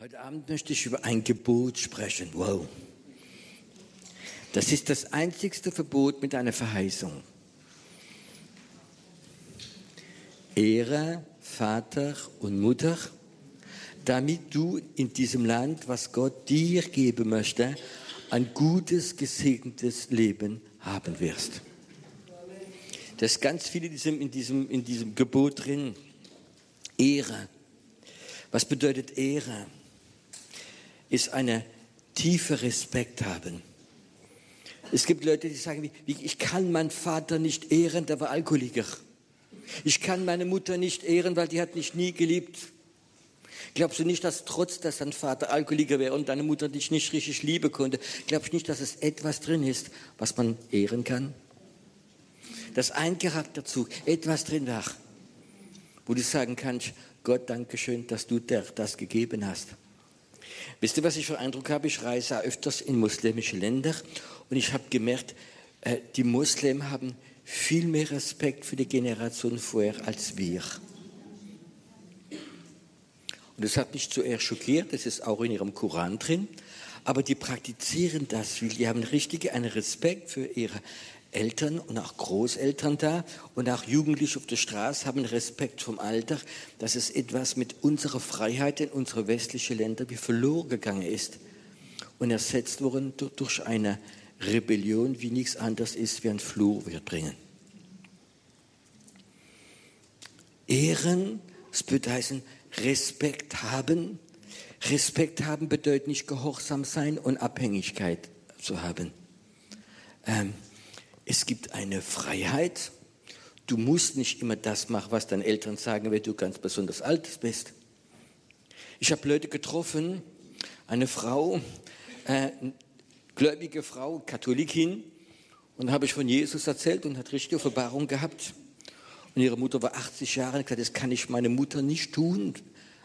Heute Abend möchte ich über ein Gebot sprechen. Wow. Das ist das einzigste Verbot mit einer Verheißung. Ehre Vater und Mutter, damit du in diesem Land, was Gott dir geben möchte, ein gutes, gesegnetes Leben haben wirst. Da ist ganz viel in diesem, in diesem, in diesem Gebot drin. Ehre. Was bedeutet Ehre? Ist eine tiefe Respekt haben. Es gibt Leute, die sagen, ich kann meinen Vater nicht ehren, der war Alkoholiker. Ich kann meine Mutter nicht ehren, weil die hat mich nie geliebt. Glaubst du nicht, dass trotz, dass dein Vater Alkoholiker wäre und deine Mutter dich nicht richtig lieben konnte, glaubst du nicht, dass es etwas drin ist, was man ehren kann? Dass ein Charakterzug, etwas drin war, wo du sagen kannst, Gott, danke schön, dass du dir das gegeben hast. Wisst ihr, was ich für Eindruck habe? Ich reise öfters in muslimische Länder und ich habe gemerkt, äh, die Muslimen haben viel mehr Respekt für die Generation vorher als wir. Und das hat mich zuerst schockiert, das ist auch in ihrem Koran drin, aber die praktizieren das die haben richtig einen Respekt für ihre Eltern und auch Großeltern da und auch Jugendliche auf der Straße haben Respekt vom Alter, dass es etwas mit unserer Freiheit in unsere westlichen Länder wie verloren gegangen ist und ersetzt worden durch eine Rebellion, wie nichts anderes ist, wie ein Fluch wir bringen. Ehren, das bedeutet Respekt haben. Respekt haben bedeutet nicht gehorsam sein und Abhängigkeit zu haben. Ähm, es gibt eine Freiheit. Du musst nicht immer das machen, was deine Eltern sagen, wenn du ganz besonders alt bist. Ich habe Leute getroffen, eine Frau, äh, gläubige Frau, Katholikin, und habe ich von Jesus erzählt und hat richtige Offenbarung gehabt. Und ihre Mutter war 80 Jahre und gesagt, das kann ich meine Mutter nicht tun,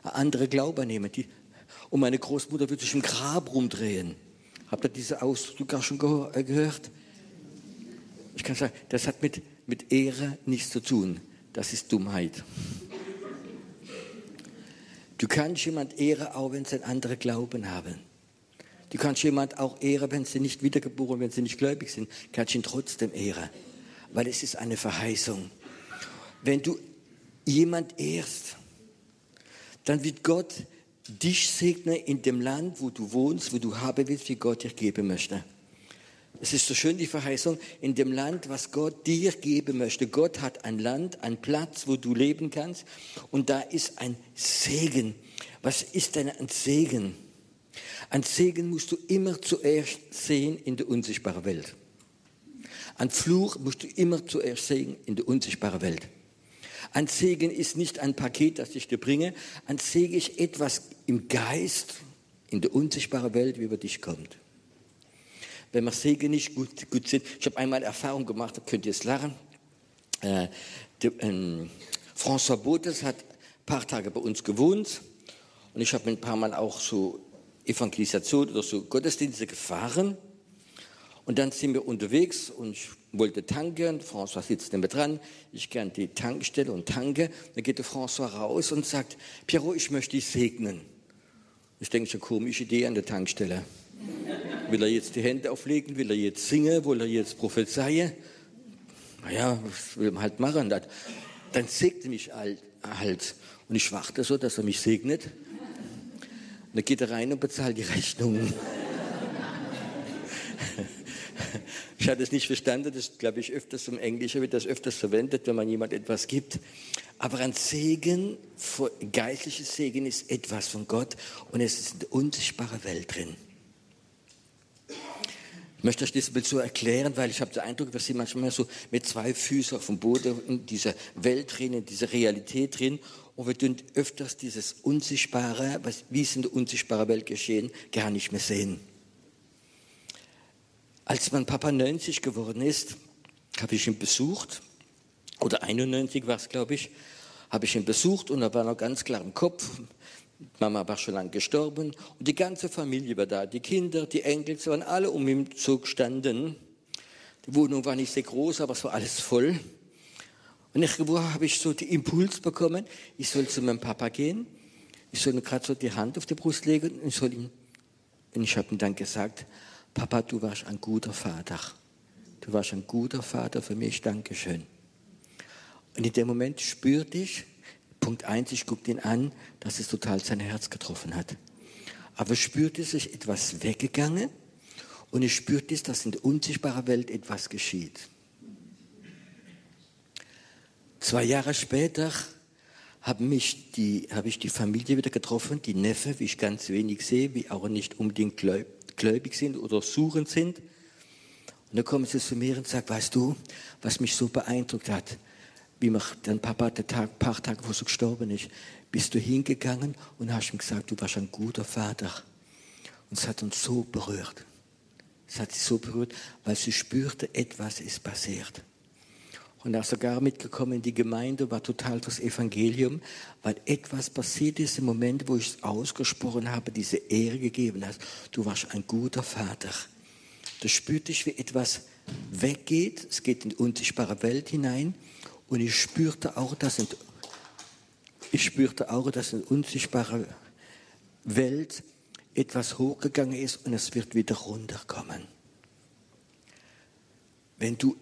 andere Glauben nehmen. Die, und meine Großmutter würde sich im Grab rumdrehen. Habt ihr diese Ausdruck auch schon äh, gehört? Ich kann sagen, das hat mit, mit Ehre nichts zu tun. Das ist Dummheit. Du kannst jemand ehren, auch wenn sie einen anderen Glauben haben. Du kannst jemand auch ehren, wenn sie nicht wiedergeboren, wenn sie nicht gläubig sind, kannst ihn trotzdem ehren. Weil es ist eine Verheißung. Wenn du jemand ehrst, dann wird Gott dich segnen in dem Land, wo du wohnst, wo du haben willst, wie Gott dir geben möchte. Es ist so schön die Verheißung in dem Land, was Gott dir geben möchte. Gott hat ein Land, einen Platz, wo du leben kannst. Und da ist ein Segen. Was ist denn ein Segen? Ein Segen musst du immer zuerst sehen in der unsichtbaren Welt. Ein Fluch musst du immer zuerst sehen in der unsichtbaren Welt. Ein Segen ist nicht ein Paket, das ich dir bringe. Ein Segen ist etwas im Geist, in der unsichtbaren Welt, wie über dich kommt wenn wir Segen nicht gut, gut sind. Ich habe einmal Erfahrung gemacht, da könnt ihr es lachen. Äh, die, äh, François Botes hat ein paar Tage bei uns gewohnt und ich habe ein paar Mal auch so Evangelisation oder so Gottesdienste gefahren. Und dann sind wir unterwegs und ich wollte tanken. François sitzt neben dran. Ich gehe an die Tankstelle und tanke. Dann geht der François raus und sagt, Pierrot, ich möchte dich segnen. Ich denke, schon komische Idee an der Tankstelle. Will er jetzt die Hände auflegen? Will er jetzt singen? Will er jetzt prophezeien? Naja, was will man halt machen? Dann segnet mich halt. Und ich warte so, dass er mich segnet. Und dann geht er rein und bezahlt die Rechnung. Ich hatte es nicht verstanden, das glaube ich öfters im Englischen wird das öfters verwendet, wenn man jemand etwas gibt. Aber ein Segen, geistliches Segen ist etwas von Gott und es ist in der unsichtbaren Welt drin möchte euch das ein bisschen so erklären, weil ich habe den Eindruck, wir sind manchmal so mit zwei Füßen auf dem Boden in dieser Welt drin, in dieser Realität drin. Und wir tun öfters dieses Unsichtbare, was, wie es in der unsichtbaren Welt geschehen, gar nicht mehr sehen. Als mein Papa 90 geworden ist, habe ich ihn besucht, oder 91 war es, glaube ich, habe ich ihn besucht und er war noch ganz klar im Kopf, Mama war schon lange gestorben und die ganze Familie war da. Die Kinder, die Enkel, sie waren alle um im Zug standen. Die Wohnung war nicht sehr groß, aber es war alles voll. Und irgendwo habe ich so den Impuls bekommen, ich soll zu meinem Papa gehen. ich soll ihm gerade so die Hand auf die Brust legen und ich soll ihm, und ich habe ihm dann gesagt, Papa, du warst ein guter Vater. Du warst ein guter Vater für mich, Dankeschön. Und in dem Moment spürte ich, Punkt eins, ich guckte ihn an, dass es total sein Herz getroffen hat. Aber spürte sich etwas weggegangen und ich spürte, dass in der unsichtbaren Welt etwas geschieht. Zwei Jahre später habe, habe ich die Familie wieder getroffen, die Neffe, wie ich ganz wenig sehe, wie auch nicht unbedingt gläubig sind oder suchend sind. Und dann kommen sie zu mir und sagen, weißt du, was mich so beeindruckt hat, wie mich dein Papa der Tag, paar Tage vor so gestorben ist, bist du hingegangen und hast ihm gesagt, du warst ein guter Vater. Und es hat uns so berührt. Es hat sie so berührt, weil sie spürte, etwas ist passiert. Und er ist sogar mitgekommen in die Gemeinde, war total das Evangelium, weil etwas passiert ist im Moment, wo ich es ausgesprochen habe, diese Ehre gegeben hast. Du warst ein guter Vater. Da spürte ich, wie etwas weggeht. Es geht in die unsichtbare Welt hinein. Und ich spürte auch, dass in, ich spürte auch, dass in unsichtbare Welt etwas hochgegangen ist und es wird wieder runterkommen. Wenn du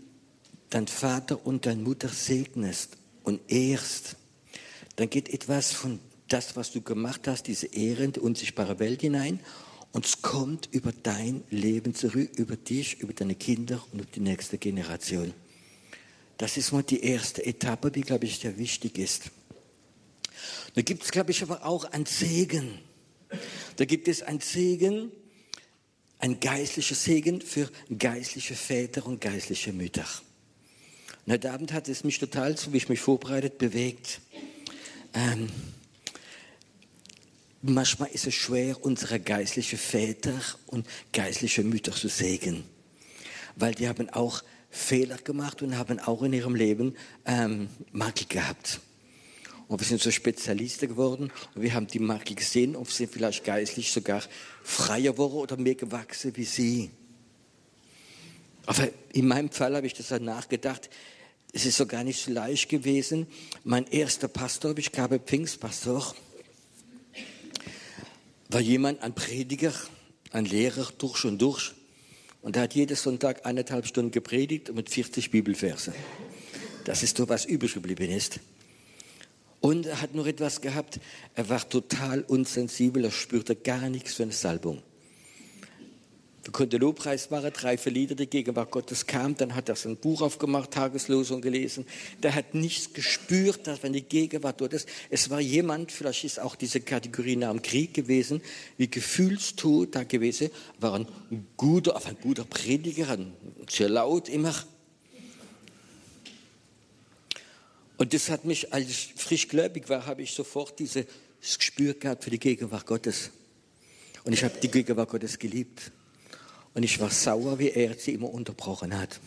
dein Vater und deine Mutter segnest und ehrst, dann geht etwas von das, was du gemacht hast, diese ehrende, unsichtbare Welt hinein und es kommt über dein Leben zurück, über dich, über deine Kinder und über die nächste Generation. Das ist mal die erste Etappe, die, glaube ich, sehr wichtig ist. Da gibt es, glaube ich, aber auch ein Segen. Da gibt es ein Segen, ein geistlicher Segen für geistliche Väter und geistliche Mütter. Und heute Abend hat es mich total, so wie ich mich vorbereitet, bewegt. Ähm, manchmal ist es schwer, unsere geistlichen Väter und geistliche Mütter zu segnen. Weil die haben auch Fehler gemacht und haben auch in ihrem Leben ähm, Makel gehabt. Und wir sind so Spezialisten geworden und wir haben die Makel gesehen und sind vielleicht geistlich sogar freier geworden oder mehr gewachsen wie sie. Aber in meinem Fall habe ich das dann nachgedacht. Es ist so gar nicht so leicht gewesen. Mein erster Pastor, ich glaube Pfingstpastor, war jemand, ein Prediger, ein Lehrer durch und durch. Und er hat jeden Sonntag eineinhalb Stunden gepredigt mit 40 Bibelverse. Das ist so, was übrig geblieben ist. Und er hat noch etwas gehabt, er war total unsensibel, er spürte gar nichts für eine Salbung. Wir konnten Lobpreis machen, drei, vier Lieder, die Gegenwart Gottes kam. Dann hat er sein Buch aufgemacht, Tageslosung gelesen. Der hat nichts gespürt, dass wenn die Gegenwart Gottes, es war jemand, vielleicht ist auch diese Kategorie nach dem Krieg gewesen, wie gefühlstot da gewesen, war ein guter, ein guter Prediger, sehr laut immer. Und das hat mich, als ich frisch gläubig war, habe ich sofort dieses Gespür gehabt für die Gegenwart Gottes. Und ich habe die Gegenwart Gottes geliebt. Und ich war sauer, wie er sie immer unterbrochen hat.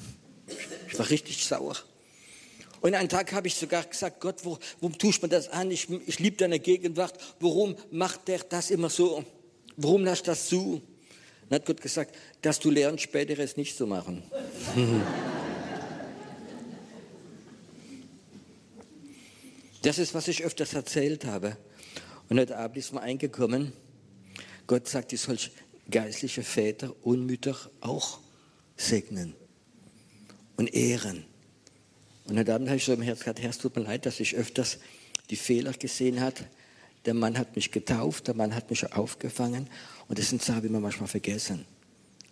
Ich war richtig sauer. Und einen Tag habe ich sogar gesagt, Gott, wo, warum tust mir das an? Ich, ich liebe deine Gegenwart. Warum macht der das immer so? Warum lässt das zu? Dann hat Gott gesagt, dass du lernst, später es nicht zu machen. das ist, was ich öfters erzählt habe. Und heute Abend ist mir eingekommen, Gott sagt, ich soll geistliche Väter und Mütter auch segnen und ehren. Und dann habe ich so im Herz gedacht, Herr, es tut mir leid, dass ich öfters die Fehler gesehen habe. Der Mann hat mich getauft, der Mann hat mich aufgefangen und das sind Sachen, die wir manchmal vergessen.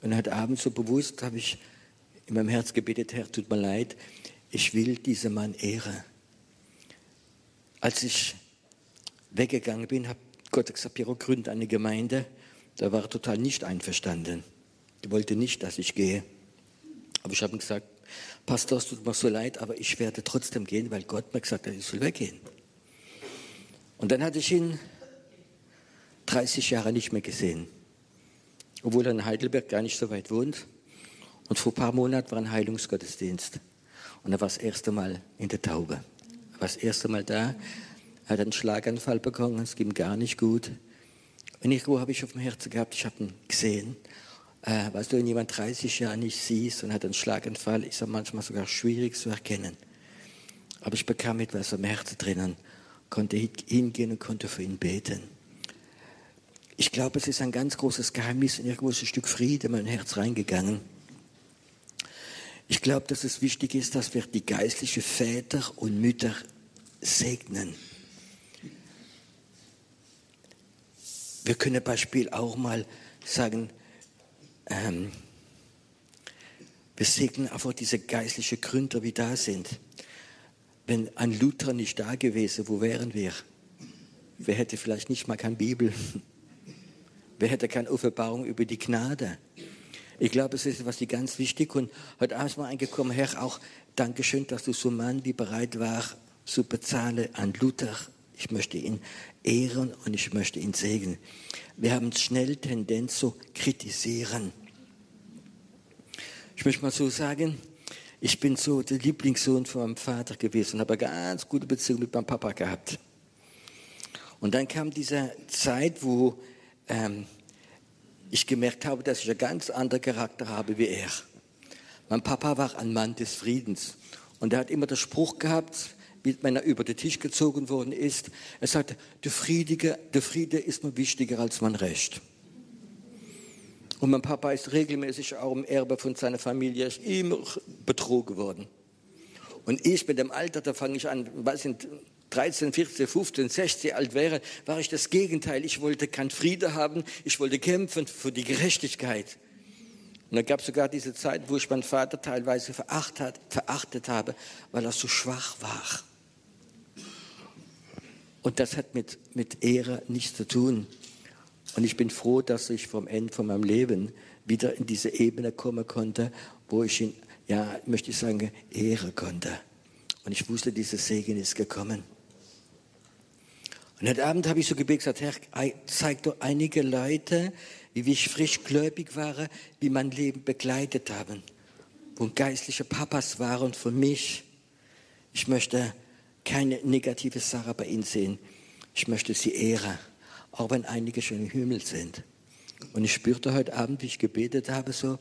Und heute Abend so bewusst habe ich in meinem Herz gebetet, Herr, tut mir leid, ich will diesen Mann ehren. Als ich weggegangen bin, hat Gott gesagt, Piero, gründe eine Gemeinde da war er total nicht einverstanden. Er wollte nicht, dass ich gehe. Aber ich habe ihm gesagt, Pastor, es tut mir so leid, aber ich werde trotzdem gehen, weil Gott mir gesagt hat, ich soll weggehen. Und dann hatte ich ihn 30 Jahre nicht mehr gesehen. Obwohl er in Heidelberg gar nicht so weit wohnt. Und vor ein paar Monaten war ein Heilungsgottesdienst. Und er war das erste Mal in der Taube. Er war das erste Mal da. Er hat einen Schlaganfall bekommen, es ging gar nicht gut. Und irgendwo habe ich auf dem Herzen gehabt, ich habe ihn gesehen. Äh, weißt du, wenn jemand 30 Jahre nicht siehst und hat einen Schlaganfall, ist er manchmal sogar schwierig zu erkennen. Aber ich bekam etwas am Herzen drinnen, konnte hingehen und konnte für ihn beten. Ich glaube, es ist ein ganz großes Geheimnis in irgendwo ist ein Stück Friede in mein Herz reingegangen. Ich glaube, dass es wichtig ist, dass wir die geistlichen Väter und Mütter segnen. Wir können Beispiel auch mal sagen, ähm, wir segnen einfach diese geistlichen Gründer, die da sind. Wenn ein Luther nicht da gewesen, wo wären wir? Wer hätte vielleicht nicht mal keine Bibel? Wer hätte keine Offenbarung über die Gnade? Ich glaube, es ist etwas die ganz wichtig und heute Abend mal eingekommen, Herr, auch Dankeschön, dass du so Mann, wie bereit war, zu bezahlen an Luther. Ich möchte ihn ehren und ich möchte ihn segnen. Wir haben schnell Tendenz zu kritisieren. Ich möchte mal so sagen, ich bin so der Lieblingssohn von meinem Vater gewesen und habe eine ganz gute Beziehung mit meinem Papa gehabt. Und dann kam diese Zeit, wo ähm, ich gemerkt habe, dass ich einen ganz anderen Charakter habe wie er. Mein Papa war ein Mann des Friedens und er hat immer den Spruch gehabt, wenn er über den Tisch gezogen worden ist, er sagte, der Friede, der Friede ist mir wichtiger als mein Recht. Und mein Papa ist regelmäßig auch im Erbe von seiner Familie immer betrogen worden. Und ich mit dem Alter, da fange ich an, weiß nicht, 13, 14, 15, 16 alt wäre, war ich das Gegenteil. Ich wollte keinen Friede haben, ich wollte kämpfen für die Gerechtigkeit. Und da gab es sogar diese Zeit, wo ich meinen Vater teilweise verachtet, verachtet habe, weil er so schwach war. Und das hat mit, mit Ehre nichts zu tun. Und ich bin froh, dass ich vom Ende von meinem Leben wieder in diese Ebene kommen konnte, wo ich ihn, ja, möchte ich sagen, ehren konnte. Und ich wusste, dieser Segen ist gekommen. Und heute Abend habe ich so gebetet, gesagt, Herr, zeig doch einige Leute, wie ich frisch gläubig war, wie mein Leben begleitet haben, wo geistliche Papas waren für mich. Ich möchte keine negative Sache bei ihnen sehen. Ich möchte sie ehren, auch wenn einige schon im Himmel sind. Und ich spürte heute Abend, wie ich gebetet habe, so,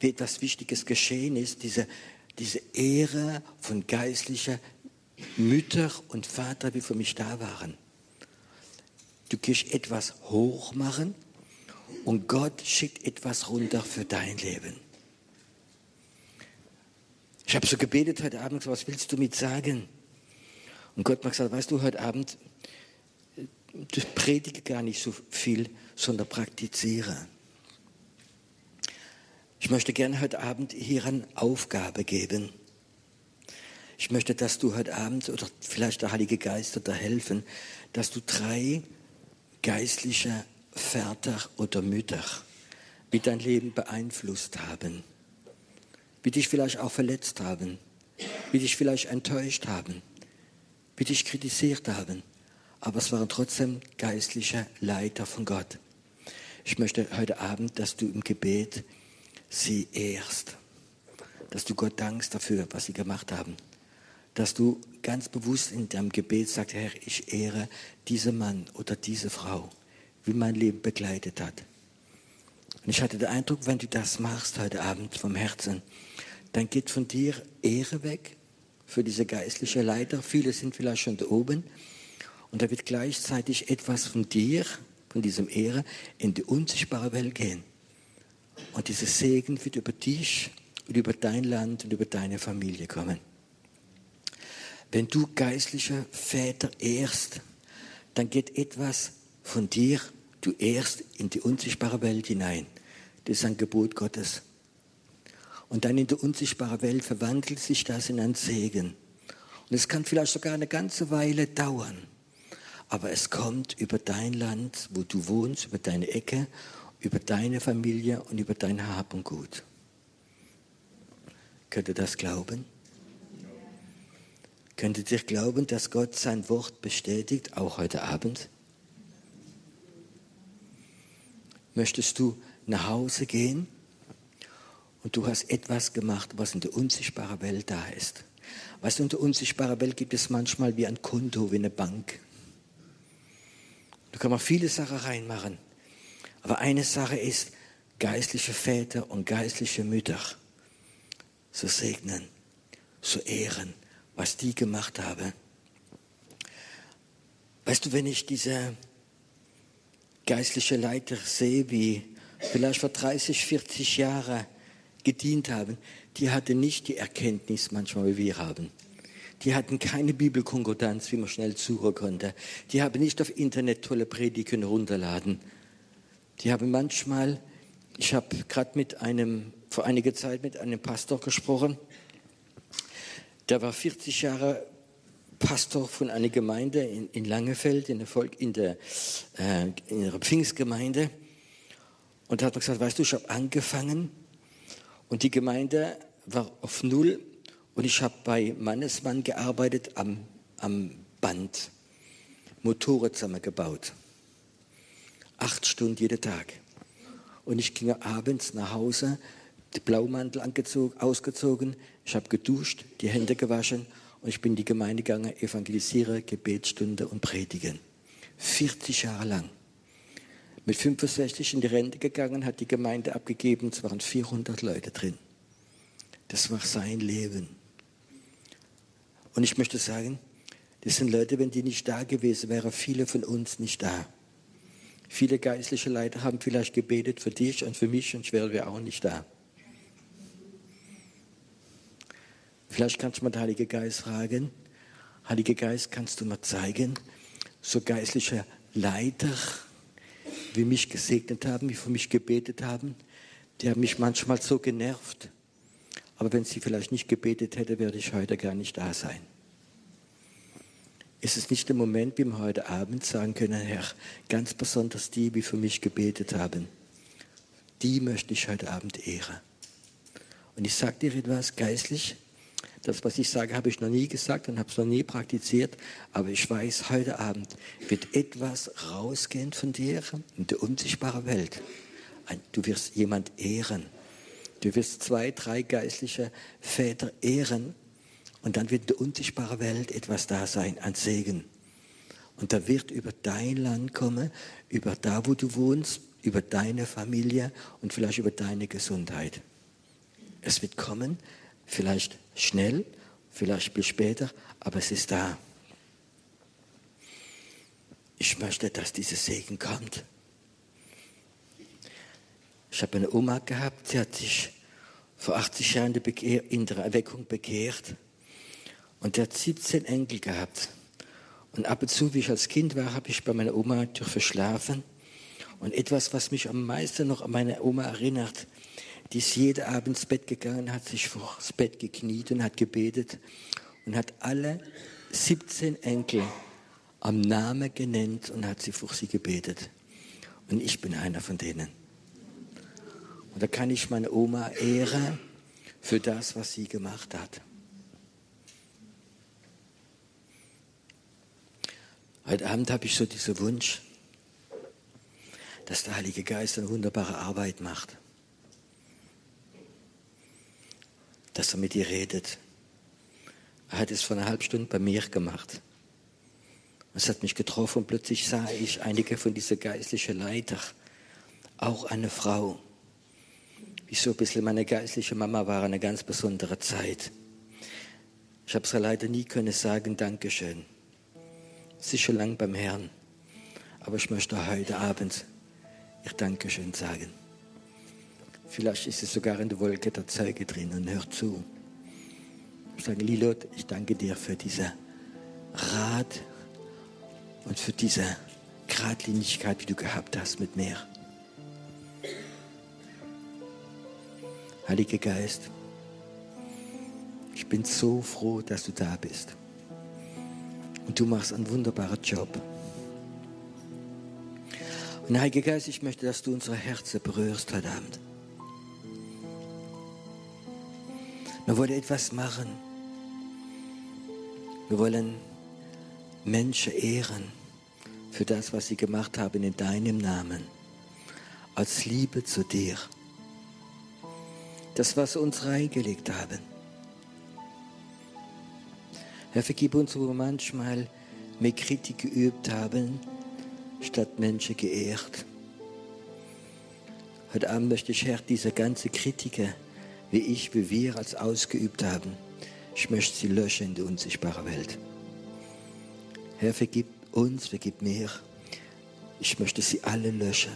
wie etwas Wichtiges geschehen ist, diese, diese Ehre von geistlicher Mütter und Vater, die für mich da waren. Du gehst etwas hoch machen und Gott schickt etwas runter für dein Leben. Ich habe so gebetet heute Abend, was willst du mit sagen? Und Gott hat gesagt, weißt du, heute Abend, du predige gar nicht so viel, sondern praktiziere. Ich möchte gerne heute Abend hier eine Aufgabe geben. Ich möchte, dass du heute Abend oder vielleicht der Heilige Geist da helfen, dass du drei geistliche Väter oder Mütter, wie dein Leben beeinflusst haben, wie dich vielleicht auch verletzt haben, wie dich vielleicht enttäuscht haben, wie dich kritisiert haben, aber es waren trotzdem geistliche Leiter von Gott. Ich möchte heute Abend, dass du im Gebet sie ehrst, dass du Gott dankst dafür, was sie gemacht haben, dass du ganz bewusst in deinem Gebet sagst, Herr, ich ehre diesen Mann oder diese Frau, wie mein Leben begleitet hat. Und ich hatte den Eindruck, wenn du das machst heute Abend vom Herzen, dann geht von dir Ehre weg für diese geistliche Leiter. Viele sind vielleicht schon da oben. Und da wird gleichzeitig etwas von dir, von diesem Ehre, in die unsichtbare Welt gehen. Und dieser Segen wird über dich und über dein Land und über deine Familie kommen. Wenn du geistliche Väter ehrst, dann geht etwas von dir, du ehrst in die unsichtbare Welt hinein. Das ist ein Gebot Gottes. Und dann in die unsichtbare Welt verwandelt sich das in einen Segen. Und es kann vielleicht sogar eine ganze Weile dauern. Aber es kommt über dein Land, wo du wohnst, über deine Ecke, über deine Familie und über dein Hab und Gut. Könnt ihr das glauben? Könntet ihr glauben, dass Gott sein Wort bestätigt, auch heute Abend? Möchtest du nach Hause gehen und du hast etwas gemacht, was in der unsichtbaren Welt da ist? Weißt du, in der unsichtbaren Welt gibt es manchmal wie ein Konto, wie eine Bank. Da kann man viele Sachen reinmachen. Aber eine Sache ist, geistliche Väter und geistliche Mütter zu segnen, zu ehren, was die gemacht haben. Weißt du, wenn ich diese geistliche Leiter sehe, wie vielleicht vor 30, 40 Jahren gedient haben, die hatten nicht die Erkenntnis manchmal, wie wir haben. Die hatten keine Bibelkonkordanz, wie man schnell suchen konnte. Die haben nicht auf Internet tolle Predigen runterladen. Die haben manchmal, ich habe gerade mit einem, vor einiger Zeit mit einem Pastor gesprochen, der war 40 Jahre Pastor von einer Gemeinde in, in Langefeld, in der, Volk, in, der, äh, in der Pfingstgemeinde. Und da hat er gesagt, weißt du, ich habe angefangen und die Gemeinde war auf Null und ich habe bei Mannesmann gearbeitet am, am Band, Motorrad zusammengebaut. Acht Stunden jeden Tag. Und ich ging abends nach Hause, den Blaumantel angezogen, ausgezogen, ich habe geduscht, die Hände gewaschen und ich bin in die Gemeinde gegangen, evangelisiere, Gebetsstunde und predigen. 40 Jahre lang. Mit 65 in die Rente gegangen, hat die Gemeinde abgegeben, es waren 400 Leute drin. Das war sein Leben. Und ich möchte sagen, das sind Leute, wenn die nicht da gewesen wären, viele von uns nicht da. Viele geistliche Leiter haben vielleicht gebetet für dich und für mich und ich wäre auch nicht da. Vielleicht kannst du mal den Heiligen Geist fragen, Heiliger Geist, kannst du mir zeigen, so geistliche Leiter, wie mich gesegnet haben, wie für mich gebetet haben, die haben mich manchmal so genervt. Aber wenn sie vielleicht nicht gebetet hätte, werde ich heute gar nicht da sein. Ist es nicht der Moment, wie wir heute Abend sagen können, Herr, ganz besonders die, die für mich gebetet haben, die möchte ich heute Abend ehren. Und ich sage dir etwas geistlich, das, was ich sage, habe ich noch nie gesagt und habe es noch nie praktiziert. Aber ich weiß, heute Abend wird etwas rausgehen von dir in der unsichtbaren Welt. Du wirst jemand ehren. Du wirst zwei, drei geistliche Väter ehren. Und dann wird in der unsichtbaren Welt etwas da sein, ein Segen. Und da wird über dein Land kommen, über da, wo du wohnst, über deine Familie und vielleicht über deine Gesundheit. Es wird kommen, vielleicht schnell, vielleicht bis später, aber es ist da. Ich möchte, dass dieser Segen kommt. Ich habe eine Oma gehabt, die hat sich vor 80 Jahren in der Erweckung bekehrt. Und die hat 17 Enkel gehabt. Und ab und zu, wie ich als Kind war, habe ich bei meiner Oma durch verschlafen. Und etwas, was mich am meisten noch an meine Oma erinnert, die ist jeden Abend ins Bett gegangen, hat sich vor das Bett gekniet und hat gebetet und hat alle 17 Enkel am Namen genannt und hat sie vor sie gebetet. Und ich bin einer von denen. Und da kann ich meine Oma ehren für das, was sie gemacht hat. Heute Abend habe ich so diesen Wunsch, dass der Heilige Geist eine wunderbare Arbeit macht. Dass er mit ihr redet. Er hat es vor einer halben Stunde bei mir gemacht. Es hat mich getroffen und plötzlich sah ich einige von diesen geistlichen Leiter, auch eine Frau, wie so ein bisschen meine geistliche Mama war, eine ganz besondere Zeit. Ich habe es leider nie können sagen, Dankeschön. Schon lang beim Herrn, aber ich möchte heute Abend ihr Dankeschön sagen. Vielleicht ist es sogar in der Wolke der Zeuge drin und hört zu. Ich sage, Lilot, ich danke dir für diesen Rat und für diese Gradlinigkeit, die du gehabt hast mit mir. Heiliger Geist, ich bin so froh, dass du da bist. Und du machst einen wunderbaren Job. Und Heiliger Geist, ich möchte, dass du unsere Herzen berührst heute Abend. Wir wollen etwas machen. Wir wollen Menschen ehren für das, was sie gemacht haben in deinem Namen. Als Liebe zu dir. Das, was sie uns reingelegt haben. Herr, vergib uns, wo wir manchmal mehr Kritik geübt haben, statt Menschen geehrt. Heute Abend möchte ich, Herr, diese ganze Kritiker wie ich, wie wir als ausgeübt haben. Ich möchte sie löschen in die unsichtbare Welt. Herr, vergib uns, vergib mir. Ich möchte sie alle löschen.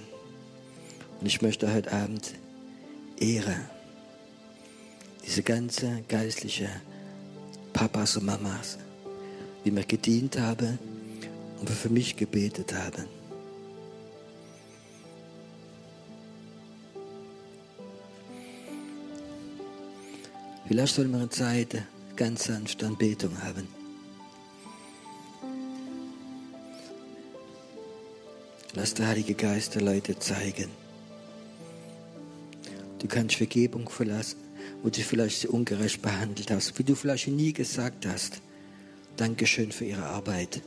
Und ich möchte heute Abend Ehre, diese ganze geistliche Papas und Mamas, die mir gedient haben und für mich gebetet haben. Vielleicht sollen wir eine Zeit ganz sanfte Anbetung haben. Lass der Heilige Geist der Leute zeigen. Du kannst Vergebung verlassen, wo du vielleicht sie ungerecht behandelt hast, wie du vielleicht nie gesagt hast. Dankeschön für ihre Arbeit.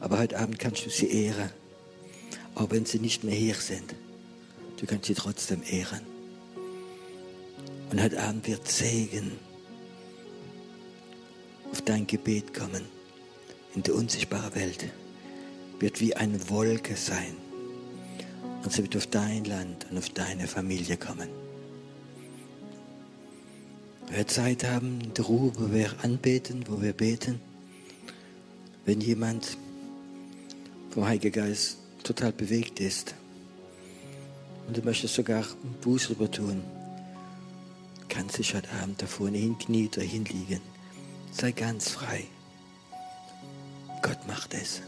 Aber heute Abend kannst du sie ehren, auch wenn sie nicht mehr hier sind. Du kannst sie trotzdem ehren. Und heute Abend wird Segen auf dein Gebet kommen in der unsichtbaren Welt wird wie eine Wolke sein. Und sie wird auf dein Land und auf deine Familie kommen. Wir Zeit haben in der Ruhe, wo wir anbeten, wo wir beten. Wenn jemand vom Heiligen Geist total bewegt ist und du möchtest sogar Buße tun, kann sich heute Abend davor hinknien oder hinliegen. Sei ganz frei. Gott macht es.